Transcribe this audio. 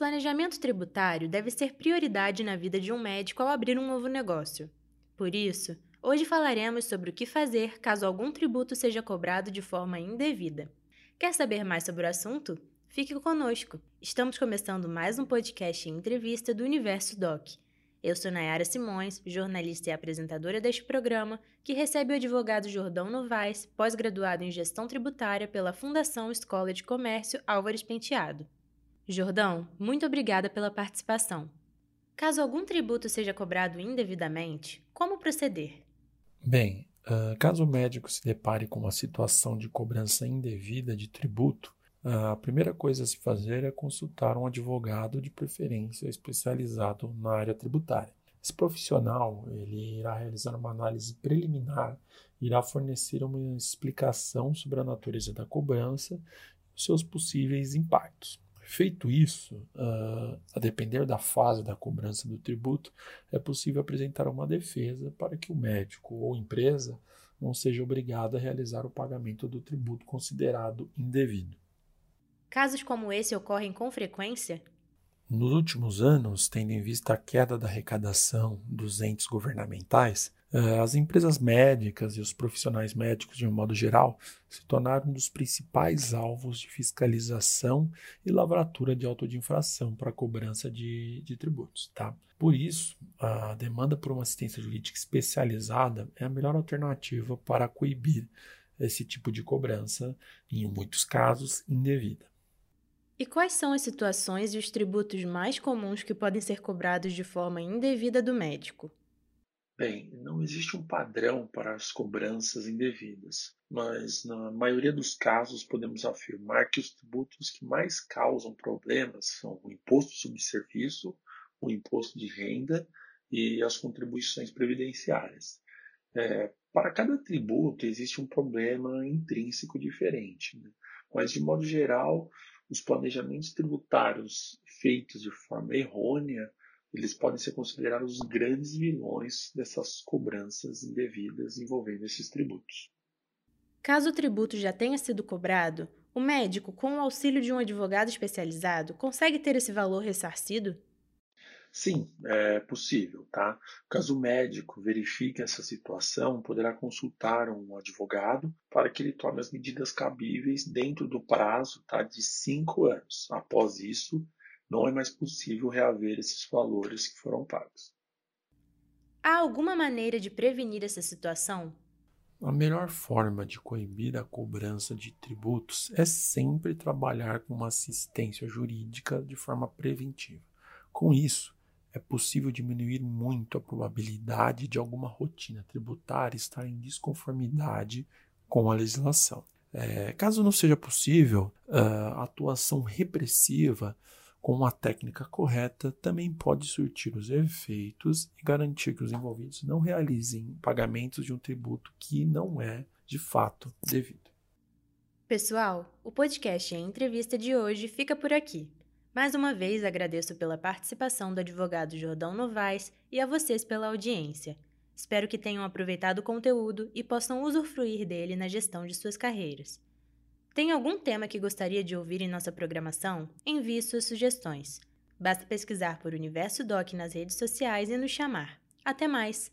planejamento tributário deve ser prioridade na vida de um médico ao abrir um novo negócio. Por isso, hoje falaremos sobre o que fazer caso algum tributo seja cobrado de forma indevida. Quer saber mais sobre o assunto? Fique conosco. Estamos começando mais um podcast e entrevista do Universo Doc. Eu sou Nayara Simões, jornalista e apresentadora deste programa, que recebe o advogado Jordão Novaes, pós-graduado em Gestão Tributária pela Fundação Escola de Comércio Álvares Penteado. Jordão, muito obrigada pela participação. Caso algum tributo seja cobrado indevidamente, como proceder? Bem, uh, caso o médico se depare com uma situação de cobrança indevida de tributo, a primeira coisa a se fazer é consultar um advogado de preferência especializado na área tributária. Esse profissional ele irá realizar uma análise preliminar, irá fornecer uma explicação sobre a natureza da cobrança e seus possíveis impactos. Feito isso, uh, a depender da fase da cobrança do tributo, é possível apresentar uma defesa para que o médico ou empresa não seja obrigado a realizar o pagamento do tributo considerado indevido. Casos como esse ocorrem com frequência? Nos últimos anos, tendo em vista a queda da arrecadação dos entes governamentais, as empresas médicas e os profissionais médicos, de um modo geral, se tornaram um dos principais alvos de fiscalização e lavratura de auto de infração para cobrança de, de tributos. Tá? Por isso, a demanda por uma assistência jurídica especializada é a melhor alternativa para coibir esse tipo de cobrança, em muitos casos, indevida. E quais são as situações e os tributos mais comuns que podem ser cobrados de forma indevida do médico? Bem, não existe um padrão para as cobranças indevidas, mas na maioria dos casos podemos afirmar que os tributos que mais causam problemas são o imposto sobre serviço, o imposto de renda e as contribuições previdenciárias. É, para cada tributo existe um problema intrínseco diferente, né? mas de modo geral os planejamentos tributários feitos de forma errônea, eles podem ser considerados os grandes vilões dessas cobranças indevidas envolvendo esses tributos. Caso o tributo já tenha sido cobrado, o médico, com o auxílio de um advogado especializado, consegue ter esse valor ressarcido? Sim, é possível, tá? Caso o médico verifique essa situação, poderá consultar um advogado para que ele tome as medidas cabíveis dentro do prazo tá, de cinco anos. Após isso, não é mais possível reaver esses valores que foram pagos. Há alguma maneira de prevenir essa situação? A melhor forma de coibir a cobrança de tributos é sempre trabalhar com uma assistência jurídica de forma preventiva. Com isso, é possível diminuir muito a probabilidade de alguma rotina tributária estar em desconformidade com a legislação. É, caso não seja possível, a atuação repressiva com uma técnica correta também pode surtir os efeitos e garantir que os envolvidos não realizem pagamentos de um tributo que não é, de fato, devido. Pessoal, o podcast e a entrevista de hoje fica por aqui. Mais uma vez agradeço pela participação do advogado Jordão Novaes e a vocês pela audiência. Espero que tenham aproveitado o conteúdo e possam usufruir dele na gestão de suas carreiras. Tem algum tema que gostaria de ouvir em nossa programação? Envie suas sugestões. Basta pesquisar por Universo Doc nas redes sociais e nos chamar. Até mais!